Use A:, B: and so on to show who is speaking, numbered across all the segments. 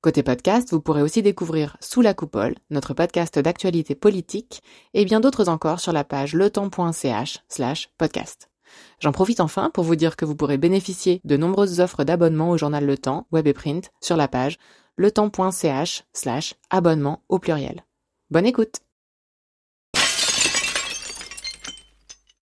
A: Côté podcast, vous pourrez aussi découvrir Sous la coupole, notre podcast d'actualité politique, et bien d'autres encore sur la page letemps.ch slash podcast. J'en profite enfin pour vous dire que vous pourrez bénéficier de nombreuses offres d'abonnement au journal Le Temps, web et print, sur la page letemps.ch slash abonnement au pluriel. Bonne écoute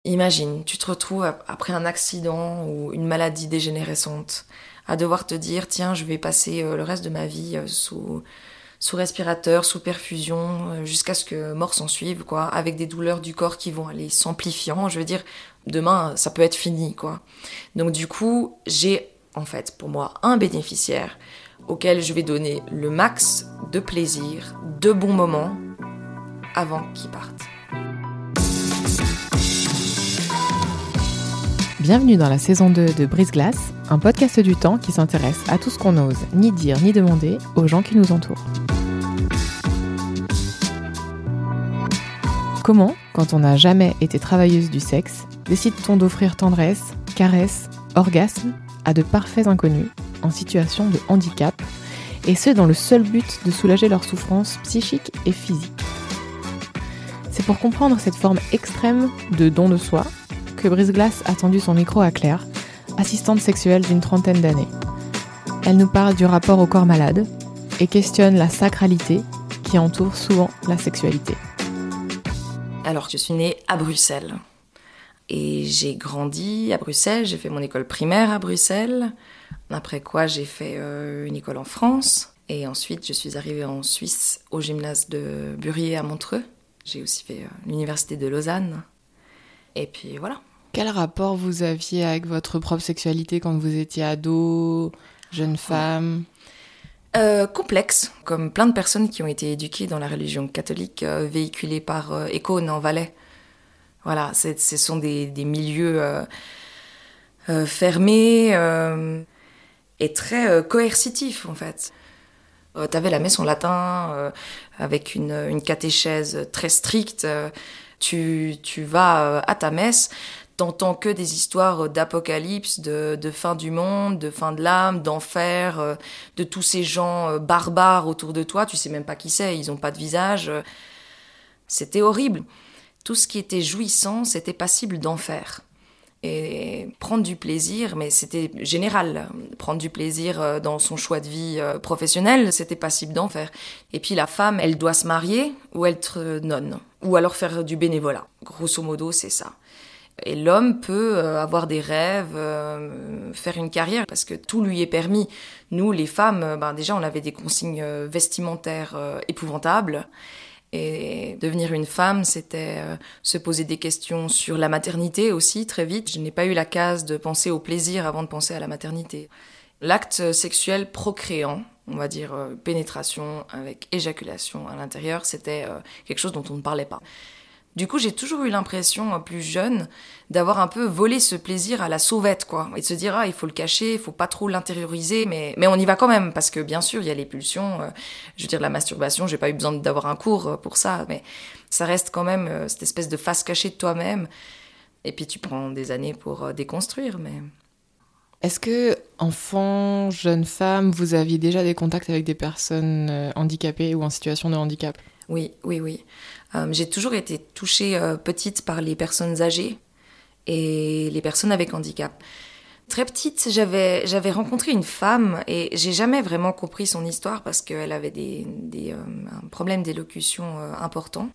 B: Imagine, tu te retrouves après un accident ou une maladie dégénérescente à devoir te dire tiens, je vais passer euh, le reste de ma vie euh, sous respirateur, sous perfusion, euh, jusqu'à ce que mort s'en suive, quoi, avec des douleurs du corps qui vont aller s'amplifiant. Je veux dire, demain, ça peut être fini, quoi. Donc du coup, j'ai en fait pour moi un bénéficiaire auquel je vais donner le max de plaisir, de bons moments avant qu'il parte.
A: Bienvenue dans la saison 2 de Brise Glace, un podcast du temps qui s'intéresse à tout ce qu'on n'ose ni dire ni demander aux gens qui nous entourent. Comment, quand on n'a jamais été travailleuse du sexe, décide-t-on d'offrir tendresse, caresse, orgasme à de parfaits inconnus en situation de handicap, et ce dans le seul but de soulager leurs souffrances psychiques et physiques C'est pour comprendre cette forme extrême de don de soi que Brise-Glace a tendu son micro à Claire, assistante sexuelle d'une trentaine d'années. Elle nous parle du rapport au corps malade et questionne la sacralité qui entoure souvent la sexualité.
B: Alors, je suis née à Bruxelles. Et j'ai grandi à Bruxelles, j'ai fait mon école primaire à Bruxelles, après quoi j'ai fait euh, une école en France, et ensuite je suis arrivée en Suisse au gymnase de Burier à Montreux. J'ai aussi fait euh, l'université de Lausanne. Et puis voilà.
A: Quel rapport vous aviez avec votre propre sexualité quand vous étiez ado, jeune femme?
B: Euh, complexe, comme plein de personnes qui ont été éduquées dans la religion catholique, euh, véhiculée par euh, en Valais. Voilà, ce sont des, des milieux euh, fermés et très coercitifs en fait. T'avais la messe en latin avec une, une, catéchèse très stricte. tu, tu vas à ta messe, t'entends que des histoires d'apocalypse, de, fin du monde, de fin de l'âme, d'enfer, euh, de tous ces gens euh, barbares autour de toi. Tu sais même pas qui c'est, ils ont pas de visage. C'était horrible. Tout ce qui était jouissant, c'était passible d'enfer. Et prendre du plaisir, mais c'était général. Prendre du plaisir euh, dans son choix de vie professionnel, c'était passible d'enfer. Et puis la femme, elle doit se marier ou être nonne, ou alors faire du bénévolat. Grosso modo, c'est ça. Et l'homme peut euh, avoir des rêves, euh, faire une carrière, parce que tout lui est permis. Nous, les femmes, euh, ben déjà, on avait des consignes vestimentaires épouvantables. Et devenir une femme, c'était se poser des questions sur la maternité aussi, très vite. Je n'ai pas eu la case de penser au plaisir avant de penser à la maternité. L'acte sexuel procréant, on va dire pénétration avec éjaculation à l'intérieur, c'était quelque chose dont on ne parlait pas. Du coup, j'ai toujours eu l'impression, plus jeune, d'avoir un peu volé ce plaisir à la sauvette, quoi. Et de se dire, ah, il faut le cacher, il faut pas trop l'intérioriser, mais, mais on y va quand même, parce que bien sûr, il y a les pulsions. Euh, je veux dire, la masturbation, j'ai pas eu besoin d'avoir un cours euh, pour ça, mais ça reste quand même euh, cette espèce de face cachée de toi-même. Et puis tu prends des années pour déconstruire, mais.
A: Est-ce que, enfant, jeune femme, vous aviez déjà des contacts avec des personnes handicapées ou en situation de handicap?
B: Oui, oui, oui. Euh, j'ai toujours été touchée euh, petite par les personnes âgées et les personnes avec handicap. Très petite, j'avais rencontré une femme et j'ai jamais vraiment compris son histoire parce qu'elle avait des, des euh, un problème d'élocution important.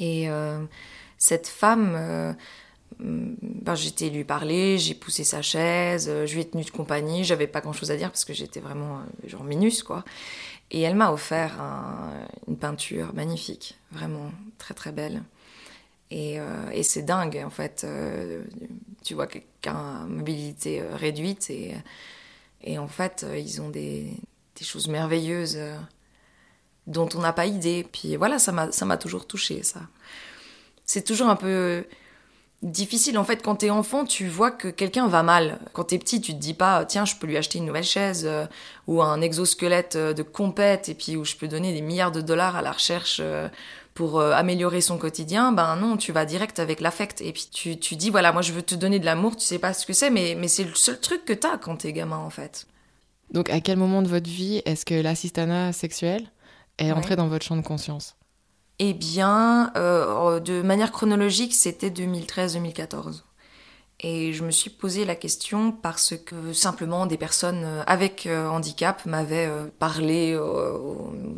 B: Et cette femme, ben, j'étais lui parler, j'ai poussé sa chaise, je lui ai tenu de compagnie, j'avais pas grand chose à dire parce que j'étais vraiment genre minus quoi. Et elle m'a offert une peinture magnifique, vraiment très très belle. Et, euh, et c'est dingue, en fait. Euh, tu vois quelqu'un à mobilité euh, réduite et, et en fait, ils ont des, des choses merveilleuses dont on n'a pas idée. Puis voilà, ça m'a toujours touché ça. C'est toujours un peu difficile. En fait, quand t'es enfant, tu vois que quelqu'un va mal. Quand t'es petit, tu te dis pas, tiens, je peux lui acheter une nouvelle chaise euh, ou un exosquelette euh, de compète et puis où je peux donner des milliards de dollars à la recherche euh, pour améliorer son quotidien. Ben non, tu vas direct avec l'affect et puis tu, tu dis, voilà, moi je veux te donner de l'amour, tu sais pas ce que c'est, mais, mais c'est le seul truc que t'as quand t'es gamin en fait.
A: Donc à quel moment de votre vie est-ce que l'assistanat sexuel est entré dans votre champ de conscience?
B: Eh bien, euh, de manière chronologique, c'était 2013-2014. Et je me suis posé la question parce que simplement des personnes euh, avec euh, handicap m'avaient parlé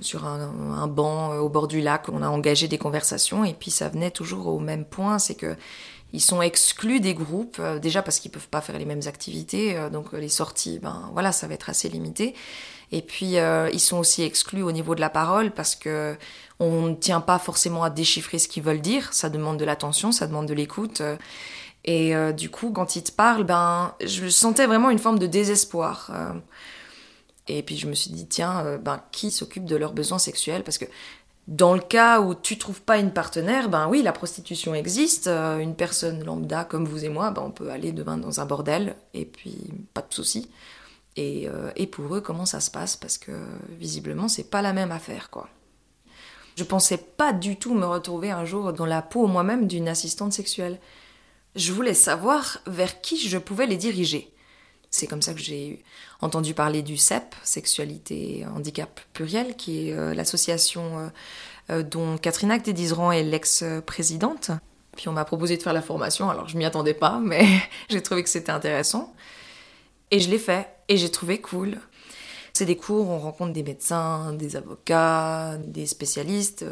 B: sur un, banc au bord du lac. On a engagé des conversations et puis ça venait toujours au même point, c'est que ils sont exclus des groupes déjà parce qu'ils peuvent pas faire les mêmes activités, donc les sorties, ben voilà, ça va être assez limité. Et puis ils sont aussi exclus au niveau de la parole parce que on ne tient pas forcément à déchiffrer ce qu'ils veulent dire, ça demande de l'attention, ça demande de l'écoute. Et euh, du coup, quand ils te parlent, ben, je sentais vraiment une forme de désespoir. Euh. et puis je me suis dit, tiens, euh, ben, qui s'occupe de leurs besoins sexuels? Parce que dans le cas où tu trouves pas une partenaire, ben oui, la prostitution existe. une personne lambda comme vous et moi, ben, on peut aller demain dans un bordel et puis pas de souci. Et, et pour eux, comment ça se passe? Parce que visiblement, c'est pas la même affaire, quoi. Je pensais pas du tout me retrouver un jour dans la peau moi-même d'une assistante sexuelle. Je voulais savoir vers qui je pouvais les diriger. C'est comme ça que j'ai entendu parler du CEP, Sexualité Handicap Pluriel, qui est euh, l'association euh, euh, dont Catherine Acte-Dizran est l'ex-présidente. Puis on m'a proposé de faire la formation, alors je m'y attendais pas, mais j'ai trouvé que c'était intéressant. Et je l'ai fait, et j'ai trouvé cool. C'est des cours, on rencontre des médecins, des avocats, des spécialistes.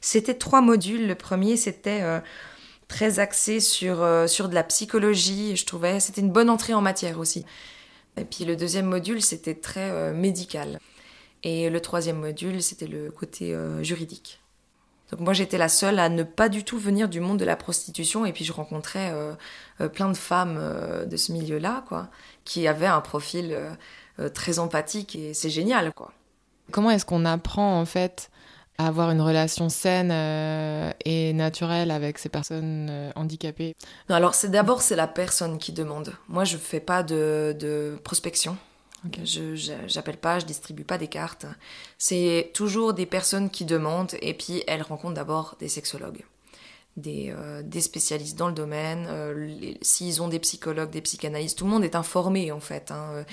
B: C'était trois modules. Le premier, c'était euh, très axé sur, euh, sur de la psychologie. Je trouvais c'était une bonne entrée en matière aussi. Et puis le deuxième module, c'était très euh, médical. Et le troisième module, c'était le côté juridique. Donc moi j'étais la seule à ne pas du tout venir du monde de la prostitution et puis je rencontrais plein de femmes de ce milieu-là quoi qui avaient un profil euh, très empathique et c'est génial, quoi.
A: Comment est-ce qu'on apprend en fait à avoir une relation saine euh, et naturelle avec ces personnes euh, handicapées?
B: Non, Alors c'est d'abord c'est la personne qui demande. Moi je fais pas de, prospection. Je j'appelle pas, je distribue pas des cartes. C'est toujours des personnes qui demandent et puis elles rencontrent d'abord des sexologues. Des, des, spécialistes dans le domaine, s'ils ont des psychologues, des psychanalystes, tout le monde est informé en fait. Hein.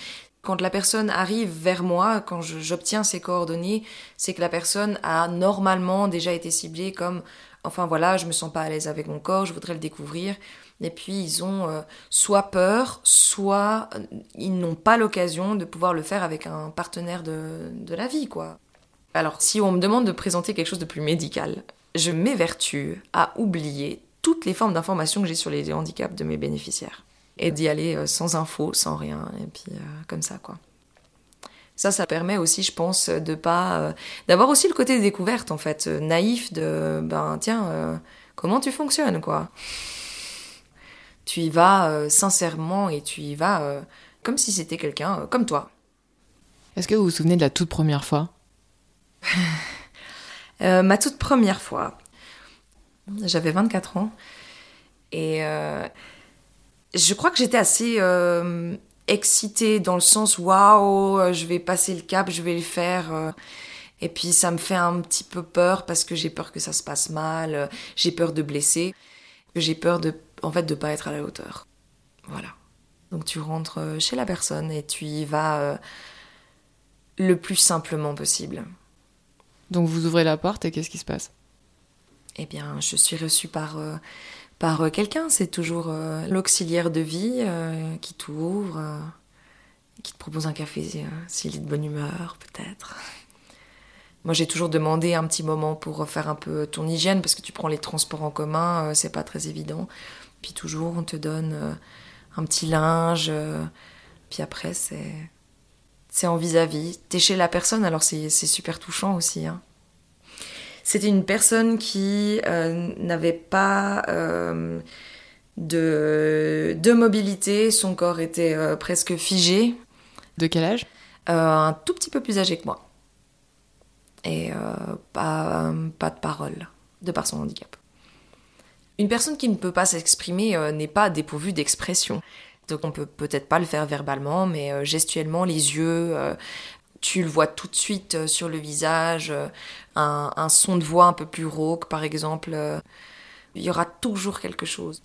B: Quand la personne arrive vers moi, quand j'obtiens ses coordonnées, c'est que la personne a normalement déjà été ciblée comme enfin voilà, je me sens pas à l'aise avec mon corps, je voudrais le découvrir. Et puis ils ont euh, soit peur, soit euh, ils n'ont pas l'occasion de pouvoir le faire avec un partenaire de, de la vie, quoi. Alors si on me demande de présenter quelque chose de plus médical, je m'évertue à oublier toutes les formes d'informations que j'ai sur les handicaps de mes bénéficiaires et d'y aller euh, sans info, sans rien, et puis euh, comme ça, quoi. Ça, ça permet aussi, je pense, de pas, euh, d'avoir aussi le côté découverte, en fait, naïf de, ben tiens, comment tu fonctionnes, quoi. Tu y vas sincèrement et tu y vas comme si c'était quelqu'un comme toi.
A: Est-ce que vous vous souvenez de la toute première fois?
B: Ma toute première fois, j'avais 24 ans et je crois que j'étais assez euh, excitée dans le sens waouh, euh, je vais passer le cap, je vais le faire. Euh. et puis ça me fait un petit peu peur parce que j'ai peur que ça se passe mal, j'ai peur de blesser, j'ai peur de, en fait, de pas être à la hauteur. Voilà. Donc tu rentres chez la personne et tu y vas le plus simplement possible.
A: Donc vous ouvrez la porte et qu'est-ce qui se passe?
B: Eh bien, je suis reçue par par euh, quelqu'un. C'est toujours euh, l'auxiliaire de vie euh, qui t'ouvre, qui te propose un café s'il est de bonne humeur, peut-être. Moi, j'ai toujours demandé un petit moment pour faire un peu ton hygiène, parce que tu prends les transports en commun, c'est pas très évident. Puis toujours, on te donne un petit linge. Puis après, c'est c'est en vis-à-vis. T'es chez la personne, alors c'est super touchant aussi. Hein. C'était une personne qui euh, n'avait pas euh, de, de, mobilité, son corps était euh, presque figé.
A: De quel âge?
B: Un tout petit peu plus âgé que moi. Et pas, pas de parole, de par son handicap. Une personne qui ne peut pas s'exprimer n'est pas dépourvue d'expression. Donc on peut peut-être pas le faire verbalement, mais euh, gestuellement, les yeux, euh, tu le vois tout de suite sur le visage, un, son de voix un peu plus rauque par exemple. il y aura toujours quelque chose.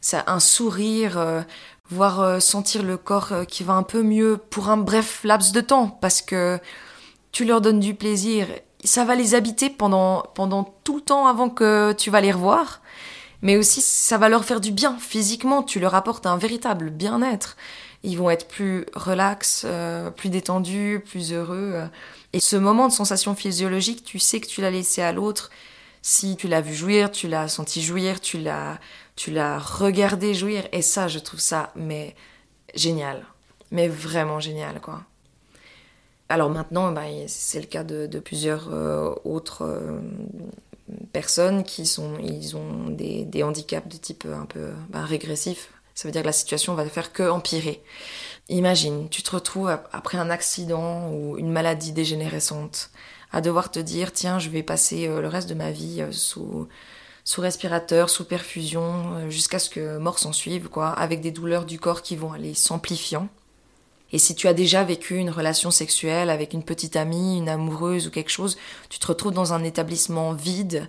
B: C'est un sourire, voire sentir le corps qui va un peu mieux pour un bref laps de temps, parce que tu leur donnes du plaisir ça va les habiter pendant, pendant tout le temps avant que tu vas les revoir. Mais aussi, ça va leur faire du bien physiquement. Tu leur apportes un véritable bien-être. Ils vont être plus relax, euh, plus détendus, plus heureux. Et ce moment de sensation physiologique, tu sais que tu l'as laissé à l'autre. Si tu l'as vu jouir, tu l'as senti jouir, tu l'as, tu l'as regardé jouir. Et ça, je trouve ça, mais génial. Mais vraiment génial, quoi. Alors maintenant, bah, c'est le cas de, plusieurs euh, autres euh, personnes qui sont, ils ont des, handicaps de type un peu bah, régressif. Ça veut dire que la situation va faire que empirer. Imagine, tu te retrouves après un accident ou une maladie dégénérescente à devoir te dire tiens, je vais passer euh, le reste de ma vie sous sous respirateur, sous perfusion, jusqu'à ce que mort s'en suive, quoi, avec des douleurs du corps qui vont aller s'amplifiant. Et si tu as déjà vécu une relation sexuelle avec une petite amie, une amoureuse ou quelque chose, tu te retrouves dans un établissement vide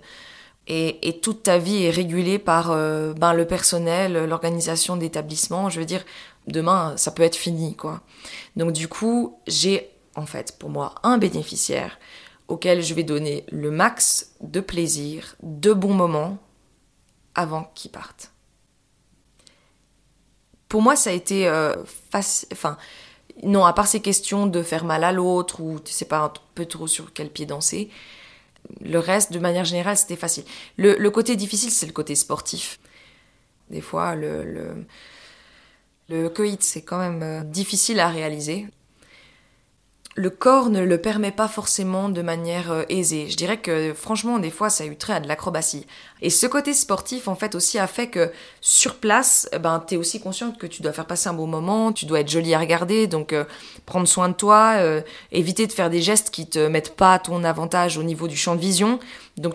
B: et, toute ta vie est régulée par euh, ben, le personnel, l'organisation d'établissement. Je veux dire, demain, ça peut être fini, quoi. Donc du coup, j'ai en fait pour moi un bénéficiaire auquel je vais donner le max de plaisir, de bons moments avant qu'il parte. Pour moi, ça a été euh, facile. Enfin, non, à part ces questions de faire mal à l'autre ou tu sais pas un peu trop sur quel pied danser, le reste, de manière générale, c'était facile. Le, côté difficile, c'est le côté sportif. Des fois, le, le, le c'est quand même euh, difficile à réaliser le corps ne le permet pas forcément de manière euh, aisée. Je dirais que franchement, des fois, ça a eu trait à de l'acrobatie. Et ce côté sportif, en fait, aussi a fait que sur place, eh ben, t'es aussi consciente que tu dois faire passer un bon moment, tu dois être jolie à regarder, donc euh, prendre soin de toi, euh, éviter de faire des gestes qui te mettent pas à ton avantage au niveau du champ de vision. Donc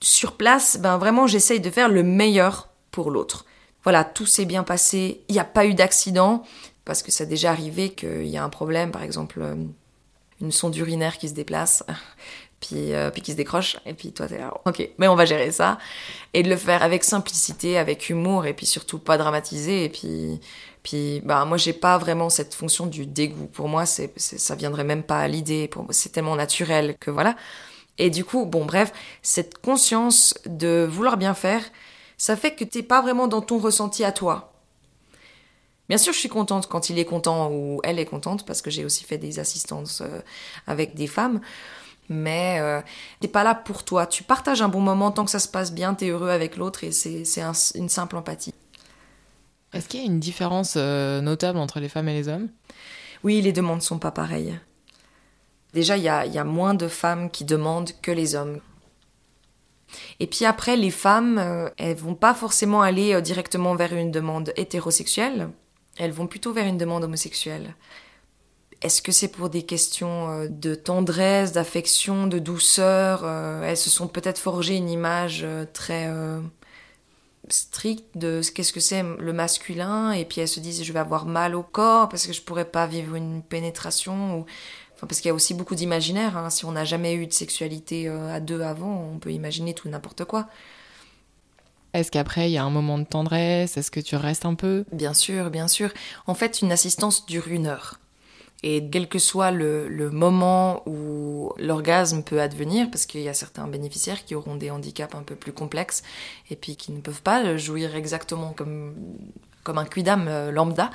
B: sur place, ben vraiment, j'essaye de faire le meilleur pour l'autre. Voilà, tout s'est bien passé, il n'y a pas eu d'accident, parce que ça a déjà arrivé qu'il y a un problème, par exemple une sonde urinaire qui se déplace, puis, euh, puis qui se décroche, et puis toi t'es là, ok, mais on va gérer ça, et de le faire avec simplicité, avec humour, et puis surtout pas dramatiser, et puis, puis bah moi j'ai pas vraiment cette fonction du dégoût. Pour moi, c'est, ça viendrait même pas à l'idée. C'est tellement naturel que voilà. Et du coup, bon bref, cette conscience de vouloir bien faire, ça fait que t'es pas vraiment dans ton ressenti à toi. Bien sûr, je suis contente quand il est content ou elle est contente parce que j'ai aussi fait des assistances euh, avec des femmes. Mais euh, t'es pas là pour toi. Tu partages un bon moment tant que ça se passe bien, t'es heureux avec l'autre et c'est une simple empathie.
A: Est-ce qu'il y a une différence euh, notable entre les femmes et les hommes?
B: Oui, les demandes sont pas pareilles. Déjà, il y a, y a, moins de femmes qui demandent que les hommes. Et puis après, les femmes, elles vont pas forcément aller directement vers une demande hétérosexuelle elles vont plutôt vers une demande homosexuelle. Est-ce que c'est pour des questions euh, de tendresse, d'affection, de douceur euh, Elles se sont peut-être forgées une image euh, très stricte de qu'est-ce que c'est le masculin, et puis elles se disent je vais avoir mal au corps parce que je pourrais pas vivre une pénétration, parce qu'il y a aussi beaucoup d'imaginaire. Hein. Si on n'a jamais eu de sexualité à deux avant, on peut imaginer tout n'importe quoi.
A: Est-ce qu'après, il y a un moment de tendresse? Est-ce que tu restes un peu?
B: Bien sûr, bien sûr. En fait, une assistance dure une heure. Et quel que soit le, moment où l'orgasme peut advenir, parce qu'il y a certains bénéficiaires qui auront des handicaps un peu plus complexes et puis qui ne peuvent pas jouir exactement comme, comme un quidam euh, lambda,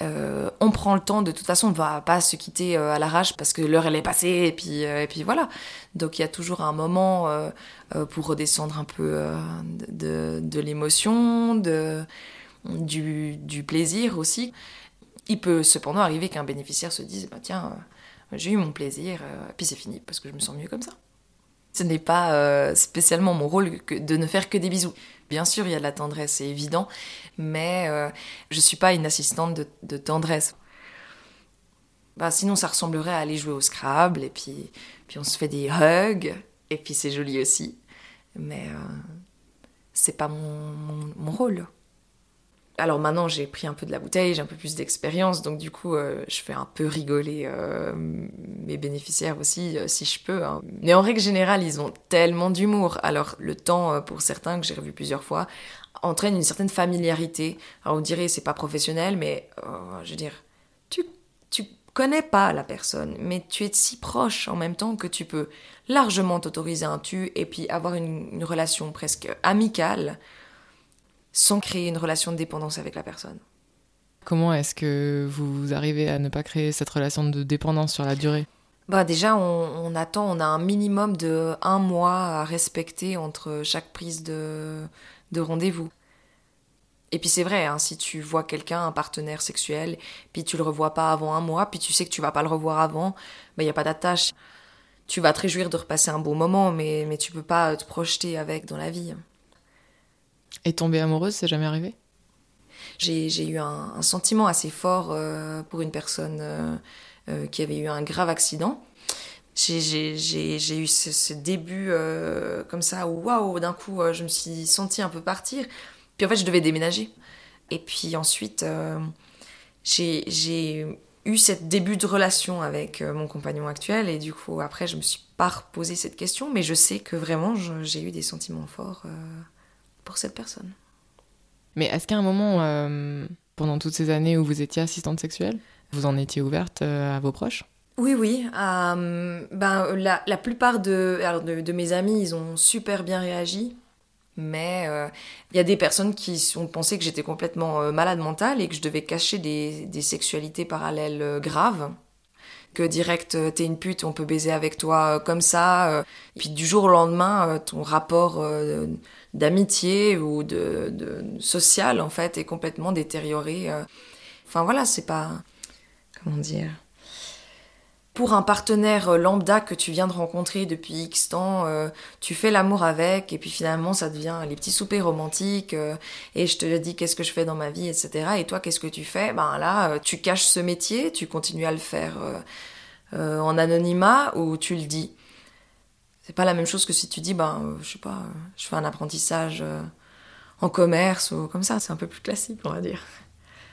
B: euh, on prend le temps, de toute façon, on va pas se quitter euh, à l'arrache parce que l'heure elle est passée et puis, euh, et puis voilà. Donc il y a toujours un moment pour redescendre un peu de, l'émotion, de, du, du, plaisir aussi. Il peut cependant arriver qu'un bénéficiaire se dise bah, Tiens, j'ai eu mon plaisir, et puis c'est fini parce que je me sens mieux comme ça. Ce n'est pas spécialement mon rôle de ne faire que des bisous. Bien sûr, il y a de la tendresse, c'est évident, mais euh, je ne suis pas une assistante de, tendresse. Bah, sinon, ça ressemblerait à aller jouer au Scrabble, et puis, puis on se fait des hugs, et puis c'est joli aussi. Mais, euh, c'est pas mon, rôle. Alors maintenant, j'ai pris un peu de la bouteille, j'ai un peu plus d'expérience, donc du coup, euh, je fais un peu rigoler euh, mes bénéficiaires aussi, euh, si je peux. Hein. Mais en règle générale, ils ont tellement d'humour. Alors, le temps, pour certains que j'ai revu plusieurs fois, entraîne une certaine familiarité. Alors, on dirait, c'est pas professionnel, mais je veux dire, tu, tu connais pas la personne, mais tu es si proche en même temps que tu peux largement t'autoriser un tu et puis avoir une, relation presque amicale sans créer une relation de dépendance avec la personne.
A: Comment est-ce que vous arrivez à ne pas créer cette relation de dépendance sur la durée?
B: Bah déjà, on, attend, on a un minimum de un mois à respecter entre chaque prise de, de rendez-vous. Et puis c'est vrai, hein, si tu vois quelqu'un, un partenaire sexuel, puis tu le revois pas avant un mois, puis tu sais que tu vas pas le revoir avant, il n'y a pas d'attache tu vas te réjouir de repasser un bon moment, mais, mais tu peux pas te projeter avec dans la vie.
A: Et tomber amoureuse, c'est jamais arrivé?
B: J'ai eu un, sentiment assez fort euh, pour une personne euh, euh, qui avait eu un grave accident. J'ai eu ce, début comme ça où, waouh, d'un coup, je me suis sentie un peu partir. Puis en fait, je devais déménager. Et puis ensuite, j'ai eu cette début de relation avec mon compagnon actuel et du coup après je me suis pas reposé cette question mais je sais que vraiment j'ai eu des sentiments forts pour cette personne.
A: Mais est-ce qu'à un moment euh, pendant toutes ces années où vous étiez assistante sexuelle, vous en étiez ouverte à vos proches?
B: Oui, oui. ben, la, la plupart de, de, mes amis, ils ont super bien réagi. Mais euh, il y a des personnes qui ont pensé que j'étais complètement euh, malade mentale et que je devais cacher des, des sexualités parallèles euh, graves. Que direct, t'es une pute, on peut baiser avec toi comme ça. puis du jour au lendemain, ton rapport d'amitié ou de, de, social, en fait, est complètement détérioré. Enfin voilà, c'est pas... Comment dire pour un partenaire euh, lambda que tu viens de rencontrer depuis X temps, euh, tu fais l'amour avec et puis finalement ça devient les petits soupers romantiques euh, et je te dis qu'est-ce que je fais dans ma vie, etc. Et toi qu'est-ce que tu fais? Ben là, tu caches ce métier, tu continues à le faire en anonymat ou tu le dis? C'est pas la même chose que si tu dis ben je sais pas, je fais un apprentissage en commerce ou comme ça, c'est un peu plus classique on va dire.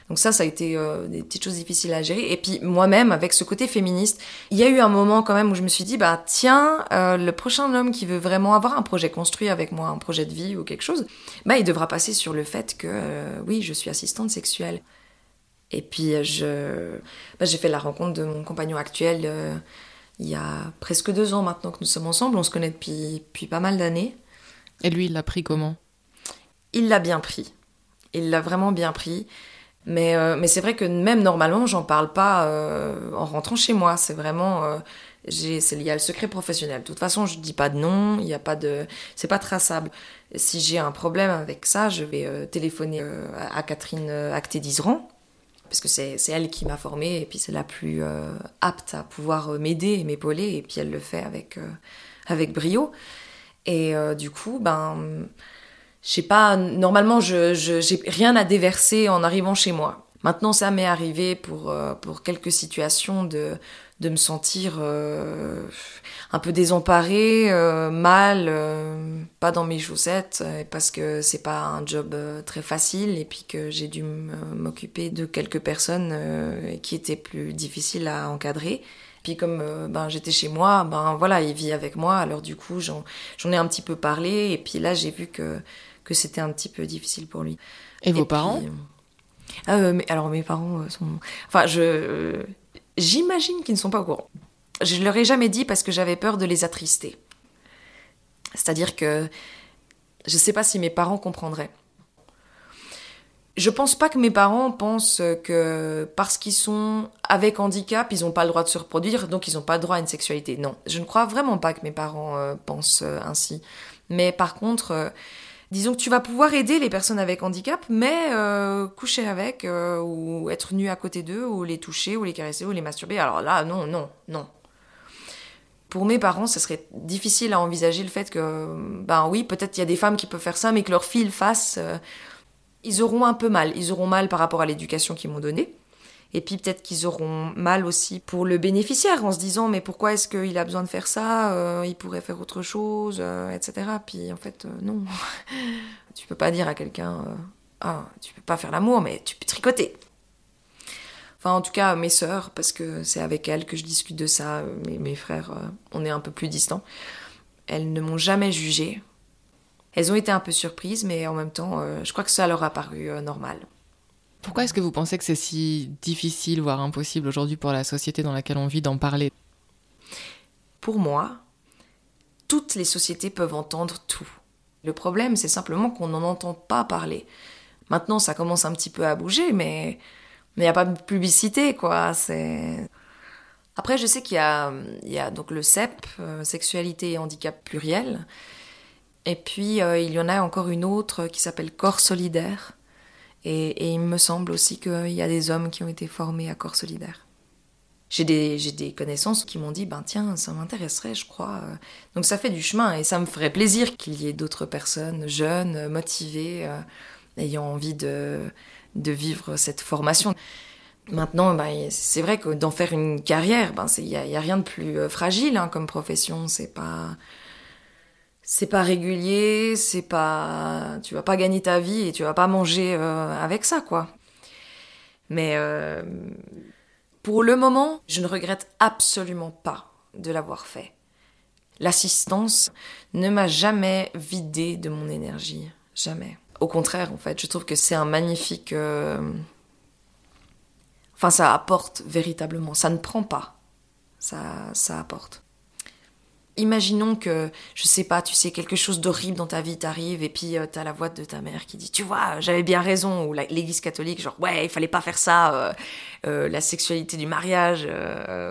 B: Donc ça, ça a été euh, des petites choses difficiles à gérer. Et puis moi-même, avec ce côté féministe, il y a eu un moment quand même où je me suis dit, bah tiens, euh, le prochain homme qui veut vraiment avoir un projet construit avec moi, un projet de vie ou quelque chose, bah il devra passer sur le fait que euh, oui, je suis assistante sexuelle. Et puis je, bah, j'ai fait la rencontre de mon compagnon actuel il y a presque deux ans maintenant que nous sommes ensemble. On se connaît depuis, depuis pas mal d'années.
A: Et lui, il l'a pris comment?
B: Il l'a bien pris. Il l'a vraiment bien pris. Mais, euh, mais c'est vrai que même normalement, j'en parle pas euh, en rentrant chez moi. C'est vraiment, euh, c'est lié le secret professionnel. De toute façon, je dis pas de nom, il y a pas de, c'est pas traçable. Si j'ai un problème avec ça, je vais téléphoner à Catherine Acté-Dizeran, parce que c'est elle qui m'a formée et puis c'est la plus apte à pouvoir m'aider et m'épauler et puis elle le fait avec avec brio. Et du coup, ben je sais pas, normalement, je, j'ai rien à déverser en arrivant chez moi. Maintenant, ça m'est arrivé pour, euh, pour quelques situations de, de me sentir euh, un peu désemparée, euh, mal, pas dans mes chaussettes, parce que c'est pas un job très facile et puis que j'ai dû m'occuper de quelques personnes qui étaient plus difficiles à encadrer. Puis comme ben j'étais chez moi, ben voilà, il vit avec moi, alors du coup j'en, j'en ai un petit peu parlé et puis là j'ai vu que que c'était un petit peu difficile pour lui.
A: Et, vos parents euh,
B: ah, euh, mais, Alors mes parents euh, sont... Enfin, je... J'imagine qu'ils ne sont pas au courant. Je ne leur ai jamais dit parce que j'avais peur de les attrister. C'est-à-dire que je ne sais pas si mes parents comprendraient. Je pense pas que mes parents pensent que parce qu'ils sont avec handicap, ils n'ont pas le droit de se reproduire, donc ils n'ont pas le droit à une sexualité. Non, je ne crois vraiment pas que mes parents pensent ainsi. Mais par contre, disons que tu vas pouvoir aider les personnes avec handicap, mais euh, coucher avec, euh, ou être nu à côté d'eux, ou les toucher, ou les caresser, ou les masturber. Alors là, non, non, non. Pour mes parents, ce serait difficile à envisager le fait que, ben oui, peut-être il y a des femmes qui peuvent faire ça, mais que leur fille le fasse. Euh, ils auront un peu mal. Ils auront mal par rapport à l'éducation qu'ils m'ont donnée. Et puis peut-être qu'ils auront mal aussi pour le bénéficiaire en se disant mais pourquoi est-ce qu'il a besoin de faire ça euh, Il pourrait faire autre chose, euh, etc. Puis en fait euh, non, tu peux pas dire à quelqu'un ah tu peux pas faire l'amour mais tu peux tricoter. Enfin en tout cas mes sœurs parce que c'est avec elles que je discute de ça. Mes, mes frères on est un peu plus distants. Elles ne m'ont jamais jugée. Elles ont été un peu surprises mais en même temps je crois que ça leur a paru normal.
A: Pourquoi est-ce que vous pensez que c'est si difficile, voire impossible aujourd'hui pour la société dans laquelle on vit d'en parler?
B: Pour moi, toutes les sociétés peuvent entendre tout. Le problème, c'est simplement qu'on n'en entend pas parler. Maintenant, ça commence un petit peu à bouger, mais il n'y a pas de publicité, quoi. C'est... Après, je sais qu'il y a, il y a donc le CEP, euh, Sexualité et Handicap Pluriel. Et puis, euh, il y en a encore une autre qui s'appelle Corps Solidaire, et, il me semble aussi qu'il y a des hommes qui ont été formés à corps solidaire. J'ai des, connaissances qui m'ont dit, ben tiens, ça m'intéresserait, je crois. Donc ça fait du chemin et ça me ferait plaisir qu'il y ait d'autres personnes jeunes, motivées, euh, ayant envie de, vivre cette formation. Maintenant, ben, c'est vrai que d'en faire une carrière, ben, il n'y a, a, rien de plus euh, fragile hein, comme profession. C'est pas c'est pas régulier, c'est pas, tu vas pas gagner ta vie et tu vas pas manger euh, avec ça, quoi. Mais euh, pour le moment, je ne regrette absolument pas de l'avoir fait. L'assistance ne m'a jamais vidé de mon énergie, jamais. Au contraire, en fait, je trouve que c'est un magnifique. Euh, enfin, ça apporte véritablement. Ça ne prend pas. Ça, ça apporte imaginons que, je sais pas, tu sais, quelque chose d'horrible dans ta vie t'arrive et puis euh, t'as la voix de ta mère qui dit, tu vois, j'avais bien raison, ou l'église catholique, genre, ouais, il fallait pas faire ça, euh, euh, la sexualité du mariage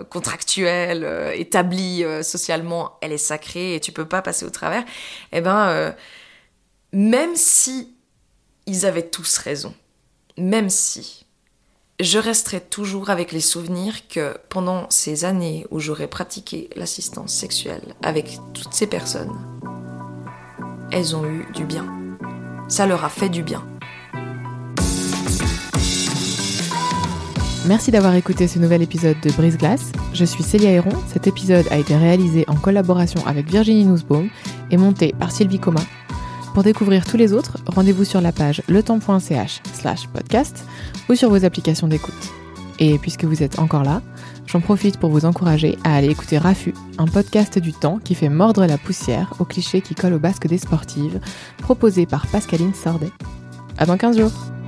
B: contractuelle, établie socialement, elle est sacrée et tu peux pas passer au travers. Eh ben, même si ils avaient tous raison, même si, je resterai toujours avec les souvenirs que pendant ces années où j'aurais pratiqué l'assistance sexuelle avec toutes ces personnes, elles ont eu du bien. Ça leur a fait du bien.
A: Merci d'avoir écouté ce nouvel épisode de Brise Glace. Je suis Célia Héron. Cet épisode a été réalisé en collaboration avec Virginie Nussbaum et monté par Sylvie Coma. Pour découvrir tous les autres, rendez-vous sur la page letemps.ch slash podcast ou sur vos applications d'écoute. Et puisque vous êtes encore là, j'en profite pour vous encourager à aller écouter Rafu, un podcast du temps qui fait mordre la poussière aux clichés qui collent au basque des sportives, proposé par Pascaline Sordet. À dans 15 jours!